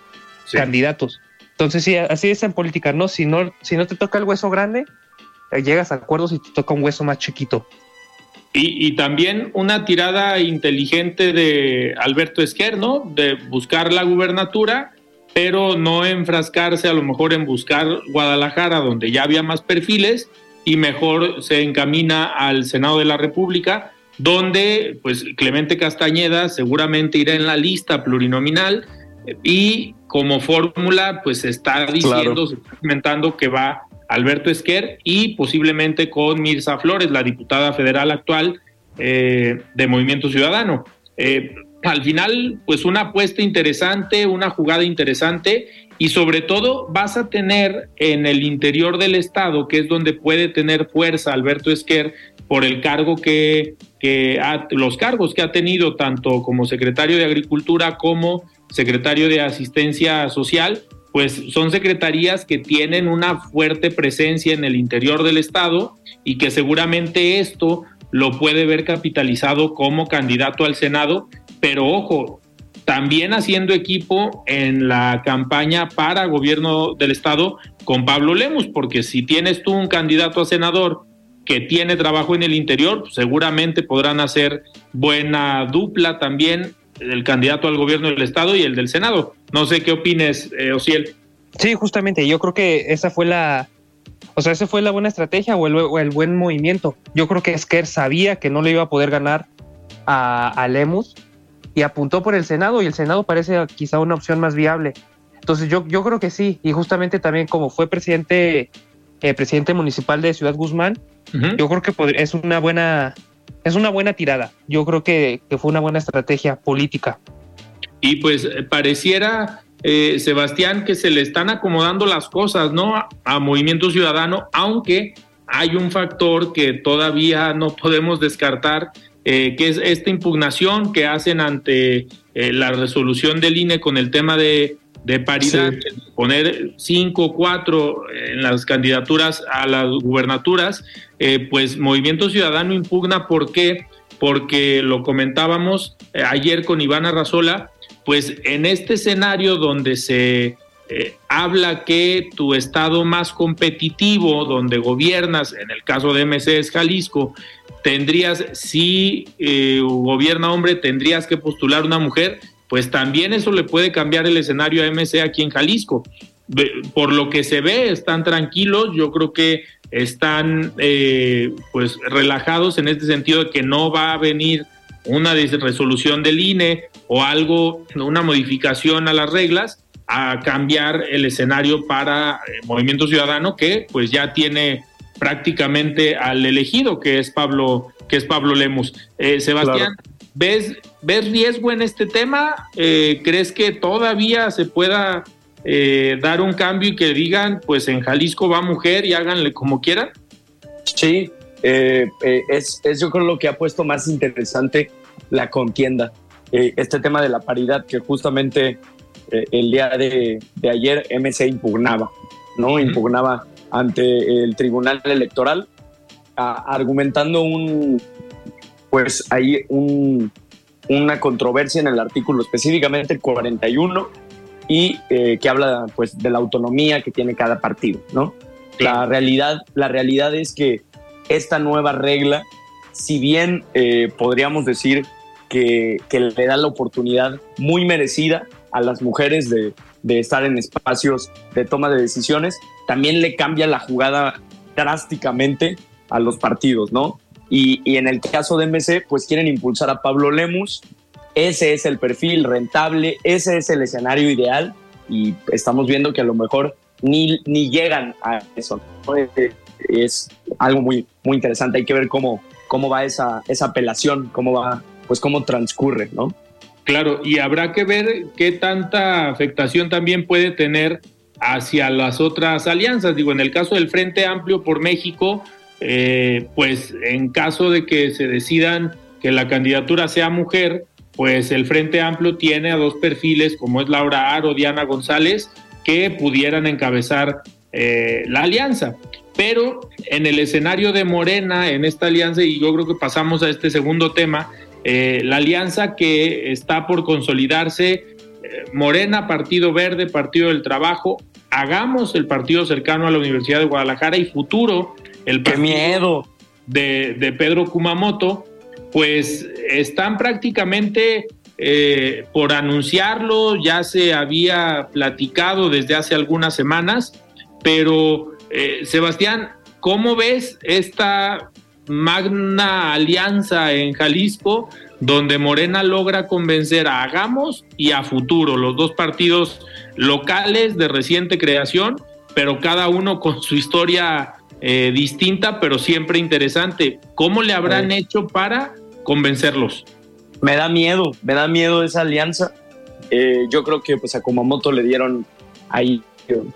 candidatos. Entonces sí, así es en política, ¿no? Si no, si no te toca el hueso grande, eh, llegas a acuerdos y te toca un hueso más chiquito. Y, y también una tirada inteligente de Alberto Esquer, ¿no? De buscar la gubernatura, pero no enfrascarse a lo mejor en buscar Guadalajara, donde ya había más perfiles, y mejor se encamina al Senado de la República, donde pues Clemente Castañeda seguramente irá en la lista plurinominal y como fórmula pues se está diciendo, se está comentando que va Alberto Esquer y posiblemente con Mirza Flores, la diputada federal actual eh, de Movimiento Ciudadano. Eh, al final, pues una apuesta interesante, una jugada interesante y sobre todo vas a tener en el interior del Estado, que es donde puede tener fuerza Alberto Esquer por el cargo que, que ha, los cargos que ha tenido tanto como secretario de Agricultura como secretario de Asistencia Social, pues son secretarías que tienen una fuerte presencia en el interior del Estado y que seguramente esto lo puede ver capitalizado como candidato al Senado, pero ojo, también haciendo equipo en la campaña para gobierno del Estado con Pablo Lemus, porque si tienes tú un candidato a senador que tiene trabajo en el interior, pues seguramente podrán hacer buena dupla también el candidato al gobierno del Estado y el del Senado. No sé qué opines, eh, Ociel. Sí, justamente, yo creo que esa fue la, o sea, esa fue la buena estrategia o el, o el buen movimiento. Yo creo que Esquer sabía que no le iba a poder ganar a, a Lemus y apuntó por el Senado y el Senado parece quizá una opción más viable. Entonces yo, yo creo que sí, y justamente también como fue presidente, eh, presidente municipal de Ciudad Guzmán, yo creo que es una buena, es una buena tirada. Yo creo que, fue una buena estrategia política. Y pues eh, pareciera, eh, Sebastián, que se le están acomodando las cosas, ¿no? A, a Movimiento Ciudadano, aunque hay un factor que todavía no podemos descartar, eh, que es esta impugnación que hacen ante eh, la resolución del INE con el tema de, paridad, poner cinco o cuatro en las candidaturas a las gubernaturas, eh, pues Movimiento Ciudadano impugna. Por qué, porque lo comentábamos ayer con Ivana Razola, pues en este escenario donde se eh, habla que tu estado más competitivo, donde gobiernas, en el caso de MC es Jalisco, tendrías, si eh, gobierna hombre, tendrías que postular una mujer, pues también eso le puede cambiar el escenario a MC aquí en Jalisco. Por lo que se ve, están tranquilos, yo creo que están eh, pues relajados en este sentido de que no va a venir una resolución del INE o algo, una modificación a las reglas, a cambiar el escenario para eh, Movimiento Ciudadano, que pues ya tiene prácticamente al elegido, que es Pablo, que es Pablo Lemus. Eh, Sebastián, ¿ves, ¿ves riesgo en este tema? Eh, ¿Crees que todavía se pueda dar un cambio y que digan, pues en Jalisco va mujer y háganle como quieran? Sí, es, es, yo creo lo que ha puesto más interesante la contienda. este tema de la paridad que justamente eh, el día de, ayer MC impugnaba, ¿no? Impugnaba ante el Tribunal Electoral, argumentando un, pues ahí un, una controversia en el artículo, específicamente el 41, y eh, que habla pues de la autonomía que tiene cada partido, ¿no? La, realidad, la realidad es que esta nueva regla, si bien eh, podríamos decir que, que, le da la oportunidad muy merecida a las mujeres de, estar en espacios de toma de decisiones, también le cambia la jugada drásticamente a los partidos, ¿no? Y, en el caso de MC, pues quieren impulsar a Pablo Lemus, ese es el perfil rentable, ese es el escenario ideal y estamos viendo que a lo mejor ni, ni llegan a eso. Es algo muy, muy interesante, hay que ver cómo, cómo va esa, esa apelación, cómo va, pues cómo transcurre, ¿no? Claro, y habrá que ver qué tanta afectación también puede tener hacia las otras alianzas. Digo, en el caso del Frente Amplio por México, eh, pues en caso de que se decidan que la candidatura sea mujer, pues el Frente Amplio tiene a dos perfiles, como es Laura Aro, Diana González, que pudieran encabezar eh, la alianza. Pero en el escenario de Morena, en esta alianza, y yo creo que pasamos a este segundo tema, eh, la alianza que está por consolidarse, Morena, Partido Verde, Partido del Trabajo, hagamos el partido cercano a la Universidad de Guadalajara y futuro, el partido miedo! De, Pedro Kumamoto, pues están prácticamente eh, por anunciarlo, ya se había platicado desde hace algunas semanas, pero Sebastián, ¿cómo ves esta magna alianza en Jalisco, donde Morena logra convencer a Hagamos y a Futuro, los dos partidos locales de reciente creación, pero cada uno con su historia eh, distinta, pero siempre interesante. ¿Cómo le habrán hecho para convencerlos? Me da miedo, me da miedo esa alianza. Eh, yo creo que pues a Kumamoto le dieron ahí,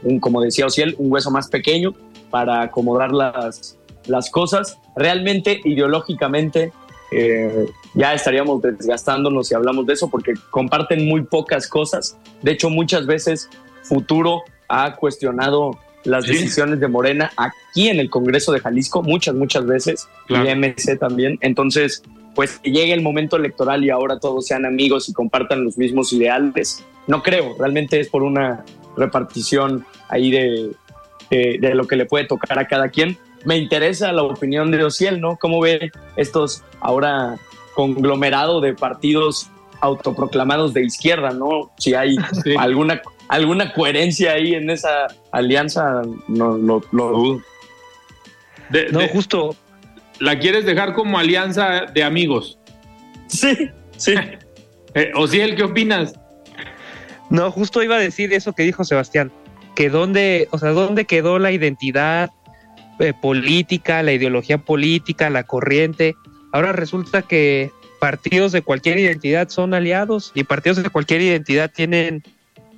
un, como decía Ociel, un hueso más pequeño para acomodar las, las cosas. Realmente, ideológicamente, eh, ya estaríamos desgastándonos si hablamos de eso porque comparten muy pocas cosas. De hecho, muchas veces Futuro ha cuestionado las decisiones de Morena aquí en el Congreso de Jalisco, muchas, muchas veces, y MC también. Entonces, pues que llegue el momento electoral y ahora todos sean amigos y compartan los mismos ideales, no creo, realmente es por una repartición ahí de, de lo que le puede tocar a cada quien me interesa la opinión de Ociel, ¿no? ¿Cómo ve estos ahora conglomerado de partidos autoproclamados de izquierda, ¿no? Si hay alguna, alguna coherencia ahí en esa alianza, no lo dudo. no, justo. ¿La quieres dejar como alianza de amigos? Sí, sí. eh, Ociel, ¿qué opinas? No, justo iba a decir eso que dijo Sebastián, que dónde, o sea, dónde quedó la identidad eh, política, la ideología política, la corriente. Ahora resulta que partidos de cualquier identidad son aliados y partidos de cualquier identidad tienen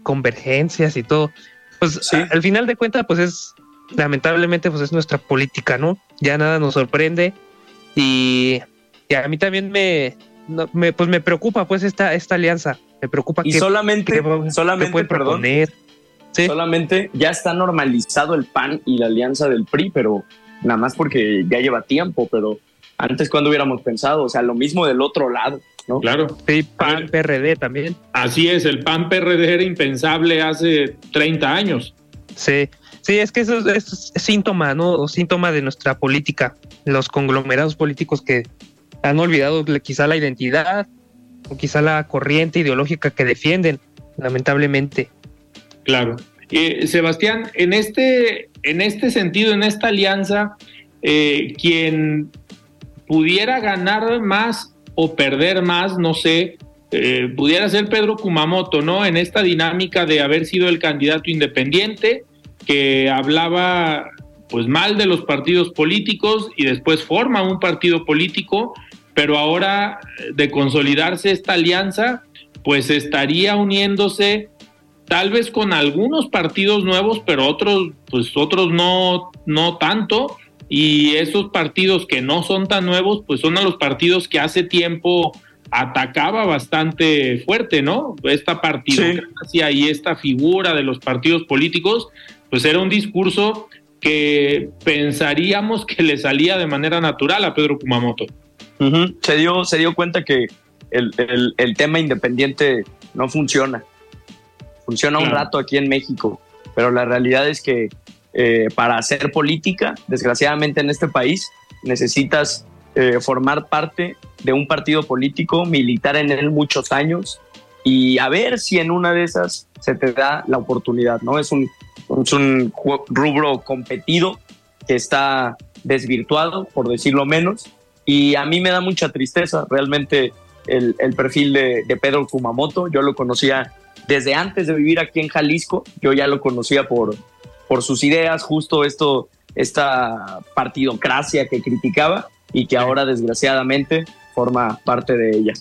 convergencias y todo. Pues al final de cuentas, pues es lamentablemente pues es nuestra política, ¿no? Ya nada nos sorprende y, a mí también me, me, pues me preocupa pues esta, esta alianza, me preocupa y que solamente, solamente, perdón, solamente ya está normalizado el PAN y la alianza del PRI, pero nada más porque ya lleva tiempo, pero antes cuando hubiéramos pensado, o sea, lo mismo del otro lado. ¿No? Claro. Sí, PAN, PRD también. Así es, el PAN PRD era impensable hace 30 años. Sí, sí, es que eso, es síntoma, ¿no? O síntoma de nuestra política, los conglomerados políticos que han olvidado quizá la identidad o quizá la corriente ideológica que defienden, lamentablemente. Claro. Eh, Sebastián, en este, en este sentido, en esta alianza, eh, quien pudiera ganar más o perder más, no sé, eh, pudiera ser Pedro Kumamoto, ¿no? En esta dinámica de haber sido el candidato independiente, que hablaba pues mal de los partidos políticos y después forma un partido político, pero ahora de consolidarse esta alianza, pues estaría uniéndose tal vez con algunos partidos nuevos, pero otros, pues otros no, no tanto. Y esos partidos que no son tan nuevos, pues son a los partidos que hace tiempo atacaba bastante fuerte, ¿no? Esta partidocracia y esta figura de los partidos políticos, pues era un discurso que pensaríamos que le salía de manera natural a Pedro Kumamoto. se, dio, se dio cuenta que el, el tema independiente no funciona funciona un rato aquí en México, pero la realidad es que eh, para hacer política, desgraciadamente en este país, necesitas eh, formar parte de un partido político, militar en él muchos años y a ver si en una de esas se te da la oportunidad, ¿no? Es un, rubro competido que está desvirtuado, por decirlo menos, y a mí me da mucha tristeza realmente el, perfil de, de Pedro Kumamoto. Yo lo conocía desde antes de vivir aquí en Jalisco, yo ya lo conocía por, por sus ideas, justo esto, esta partidocracia que criticaba y que ahora desgraciadamente forma parte de ella.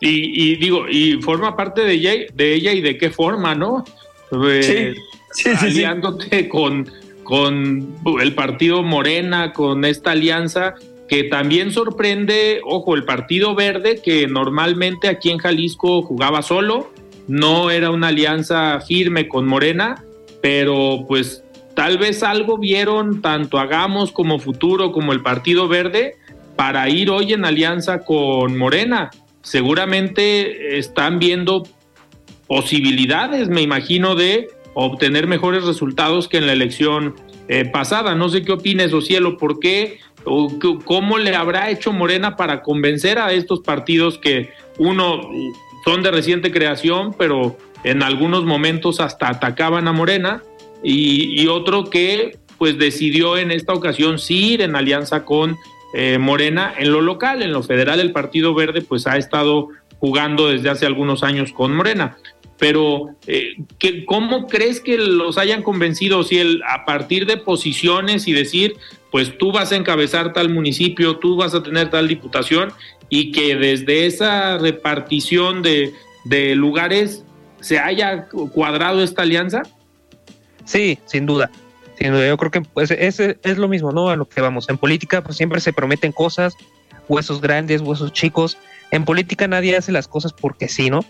Y, digo, y forma parte de ella, de ella y de qué forma, ¿no? Eh, sí, sí, aliándote con, con el partido Morena, con esta alianza que también sorprende, ojo, el Partido Verde, que normalmente aquí en Jalisco jugaba solo, no era una alianza firme con Morena, pero pues tal vez algo vieron tanto Hagamos como Futuro como el Partido Verde para ir hoy en alianza con Morena. Seguramente están viendo posibilidades, me imagino, de obtener mejores resultados que en la elección eh, pasada. No sé qué opines, Ocielo, por qué o cómo le habrá hecho Morena para convencer a estos partidos que uno son de reciente creación, pero en algunos momentos hasta atacaban a Morena, y, otro que pues decidió en esta ocasión sí ir en alianza con eh, Morena en lo local, en lo federal el Partido Verde pues ha estado jugando desde hace algunos años con Morena. Pero, eh, ¿cómo crees que los hayan convencido? Si el, a partir de posiciones y decir, pues tú vas a encabezar tal municipio, tú vas a tener tal diputación, y que desde esa repartición de, lugares se haya cuadrado esta alianza? Sí, sin duda. Sin duda. Yo creo que pues, es, es lo mismo, ¿no? A lo que vamos. En política, pues siempre se prometen cosas, huesos grandes, huesos chicos. En política nadie hace las cosas porque sí, ¿no?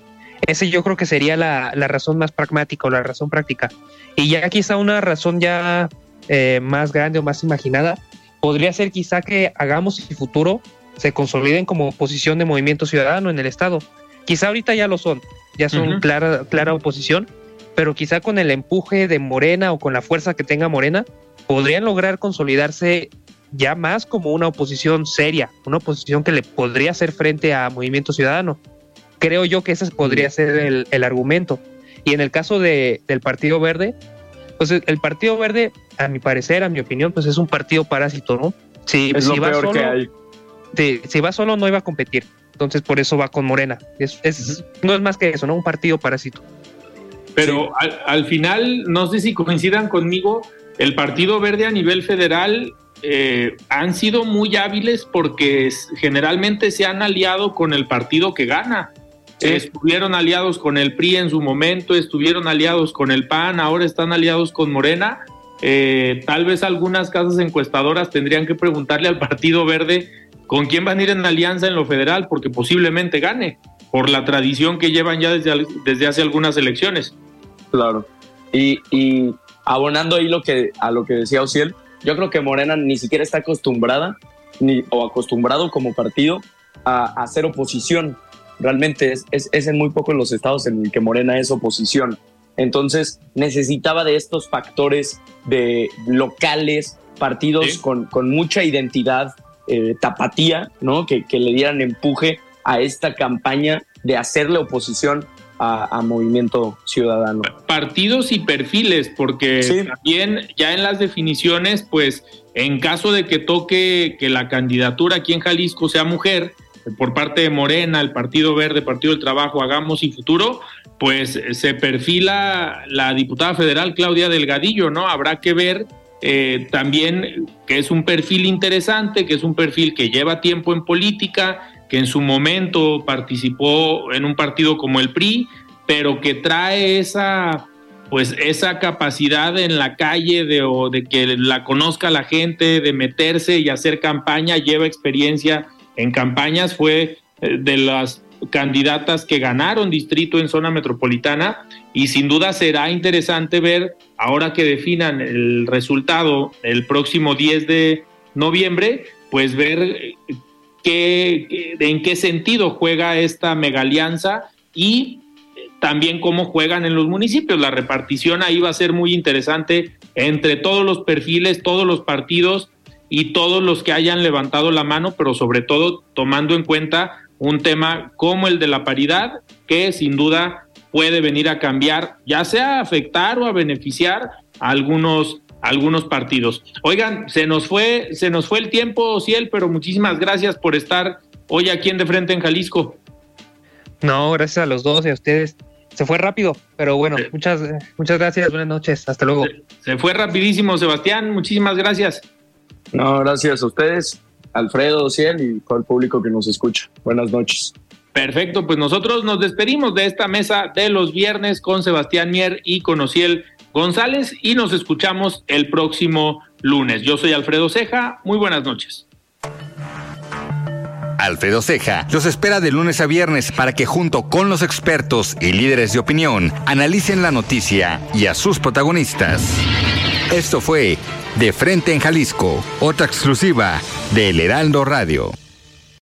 Ese yo creo que sería la, razón más pragmática o la razón práctica. Y ya quizá una razón ya eh, más grande o más imaginada podría ser quizá que hagamos el futuro se consoliden como oposición de movimiento ciudadano en el Estado. Quizá ahorita ya lo son, ya son clara, clara oposición, pero quizá con el empuje de Morena o con la fuerza que tenga Morena, podrían lograr consolidarse ya más como una oposición seria, una oposición que le podría hacer frente a Movimiento Ciudadano. Creo yo que ese podría ser el, argumento. Y en el caso de, del Partido Verde, pues el Partido Verde, a mi parecer, a mi opinión, pues es un partido parásito, ¿no? Sí, es lo peor que hay si va solo no iba a competir. Entonces por eso va con Morena. Es, No es más que eso, ¿no? Un partido parásito. Pero al, final, no sé si coincidan conmigo, el Partido Verde a nivel federal eh, han sido muy hábiles porque generalmente se han aliado con el partido que gana. Estuvieron aliados con el PRI en su momento, estuvieron aliados con el PAN, ahora están aliados con Morena eh, tal vez algunas casas encuestadoras tendrían que preguntarle al Partido Verde con quién van a ir en alianza en lo federal, porque posiblemente gane, por la tradición que llevan ya desde, desde hace algunas elecciones. Claro. Y, y abonando ahí lo que, a lo que decía Ociel, yo creo que Morena ni siquiera está acostumbrada ni, o acostumbrado como partido a, hacer oposición. Realmente es, es, es en muy pocos los estados en el que Morena es oposición. Entonces necesitaba de estos factores de locales, partidos con, con, mucha identidad, eh, tapatía, ¿no? Que, que, le dieran empuje a esta campaña de hacerle oposición a, a, Movimiento Ciudadano. Partidos y perfiles, porque sí. también ya en las definiciones, pues en caso de que toque que la candidatura aquí en Jalisco sea mujer, por parte de Morena, el Partido Verde, Partido del Trabajo, Hagamos y Futuro, pues se perfila la diputada federal Claudia Delgadillo, ¿no? Habrá que ver eh, también que es un perfil interesante, que es un perfil que lleva tiempo en política, que en su momento participó en un partido como el PRI, pero que trae esa pues esa capacidad en la calle de, o de que la conozca la gente, de meterse y hacer campaña, lleva experiencia en campañas, fue de las candidatas que ganaron distrito en zona metropolitana y sin duda será interesante ver ahora que definan el resultado el próximo 10 de noviembre, pues ver qué, en qué sentido juega esta mega alianza y también cómo juegan en los municipios. La repartición ahí va a ser muy interesante entre todos los perfiles, todos los partidos y todos los que hayan levantado la mano, pero sobre todo tomando en cuenta un tema como el de la paridad, que sin duda puede venir a cambiar, ya sea a afectar o a beneficiar a algunos, algunos partidos. Oigan, se nos fue, se nos fue el tiempo, Ciel, pero muchísimas gracias por estar hoy aquí en De Frente en Jalisco. No, gracias a los dos y a ustedes. Se fue rápido, pero bueno, muchas, muchas gracias, buenas noches, hasta luego. Se, se fue rapidísimo, Sebastián, muchísimas gracias. No, gracias a ustedes, Alfredo, Ciel y todo el público que nos escucha. Buenas noches. Perfecto, pues nosotros nos despedimos de esta mesa de los viernes con Sebastián Mier y con Ociel González y nos escuchamos el próximo lunes. Yo soy Alfredo Ceja, muy buenas noches. Alfredo Ceja los espera de lunes a viernes para que junto con los expertos y líderes de opinión analicen la noticia y a sus protagonistas. Esto fue De Frente en Jalisco, otra exclusiva de El Heraldo Radio.